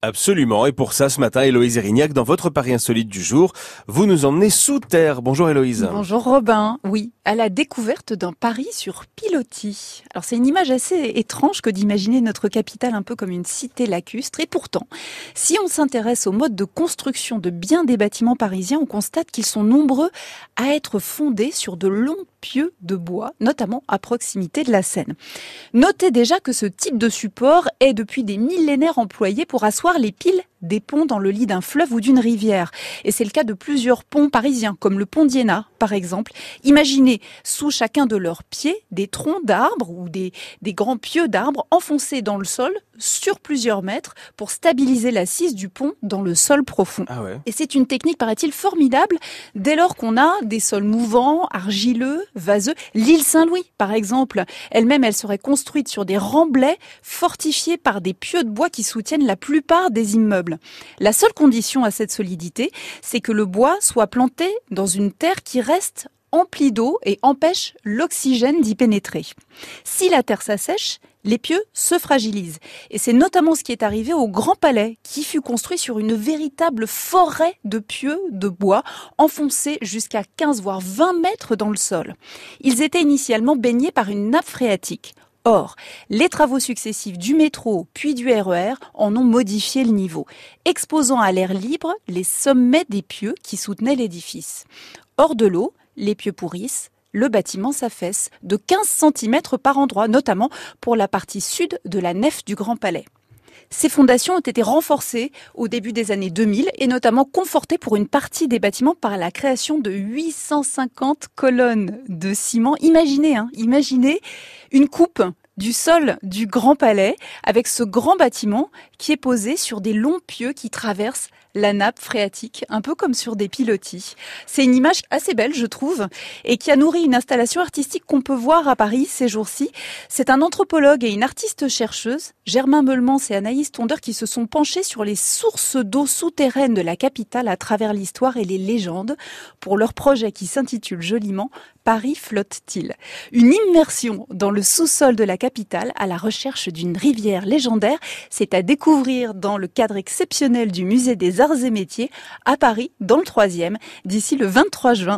Absolument. Et pour ça, ce matin, Héloïse Erignac, dans votre Paris Insolite du jour, vous nous emmenez sous terre. Bonjour Héloïse. Bonjour Robin. Oui, à la découverte d'un Paris sur pilotis. Alors c'est une image assez étrange que d'imaginer notre capitale un peu comme une cité lacustre. Et pourtant, si on s'intéresse au mode de construction de bien des bâtiments parisiens, on constate qu'ils sont nombreux à être fondés sur de longs pieux de bois, notamment à proximité de la Seine. Notez déjà que ce type de support est depuis des millénaires employé pour asseoir les piles des ponts dans le lit d'un fleuve ou d'une rivière. Et c'est le cas de plusieurs ponts parisiens, comme le pont d'Iéna, par exemple. Imaginez sous chacun de leurs pieds des troncs d'arbres ou des, des grands pieux d'arbres enfoncés dans le sol sur plusieurs mètres pour stabiliser l'assise du pont dans le sol profond. Ah ouais. Et c'est une technique, paraît-il, formidable dès lors qu'on a des sols mouvants, argileux, vaseux. L'île Saint-Louis, par exemple, elle-même, elle serait construite sur des remblais fortifiés par des pieux de bois qui soutiennent la plupart des immeubles. La seule condition à cette solidité, c'est que le bois soit planté dans une terre qui reste emplie d'eau et empêche l'oxygène d'y pénétrer. Si la terre s'assèche, les pieux se fragilisent. Et c'est notamment ce qui est arrivé au Grand Palais, qui fut construit sur une véritable forêt de pieux de bois, enfoncés jusqu'à 15 voire 20 mètres dans le sol. Ils étaient initialement baignés par une nappe phréatique. Or, les travaux successifs du métro puis du RER en ont modifié le niveau, exposant à l'air libre les sommets des pieux qui soutenaient l'édifice. Hors de l'eau, les pieux pourrissent, le bâtiment s'affaisse de 15 cm par endroit, notamment pour la partie sud de la nef du Grand Palais. Ces fondations ont été renforcées au début des années 2000 et notamment confortées pour une partie des bâtiments par la création de 850 colonnes de ciment. Imaginez, hein, imaginez une coupe du sol du Grand Palais avec ce grand bâtiment qui est posé sur des longs pieux qui traversent la nappe phréatique, un peu comme sur des pilotis. C'est une image assez belle, je trouve, et qui a nourri une installation artistique qu'on peut voir à Paris ces jours-ci. C'est un anthropologue et une artiste chercheuse, Germain Meulemans et Anaïs Tondeur, qui se sont penchés sur les sources d'eau souterraines de la capitale à travers l'histoire et les légendes pour leur projet qui s'intitule joliment Paris flotte-t-il? Une immersion dans le sous-sol de la capitale à la recherche d'une rivière légendaire, c'est à découvrir dans le cadre exceptionnel du musée des arts et métiers à Paris, dans le troisième, d'ici le 23 juin.